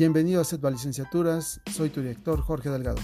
Bienvenido a Setva Licenciaturas, soy tu director Jorge Delgado.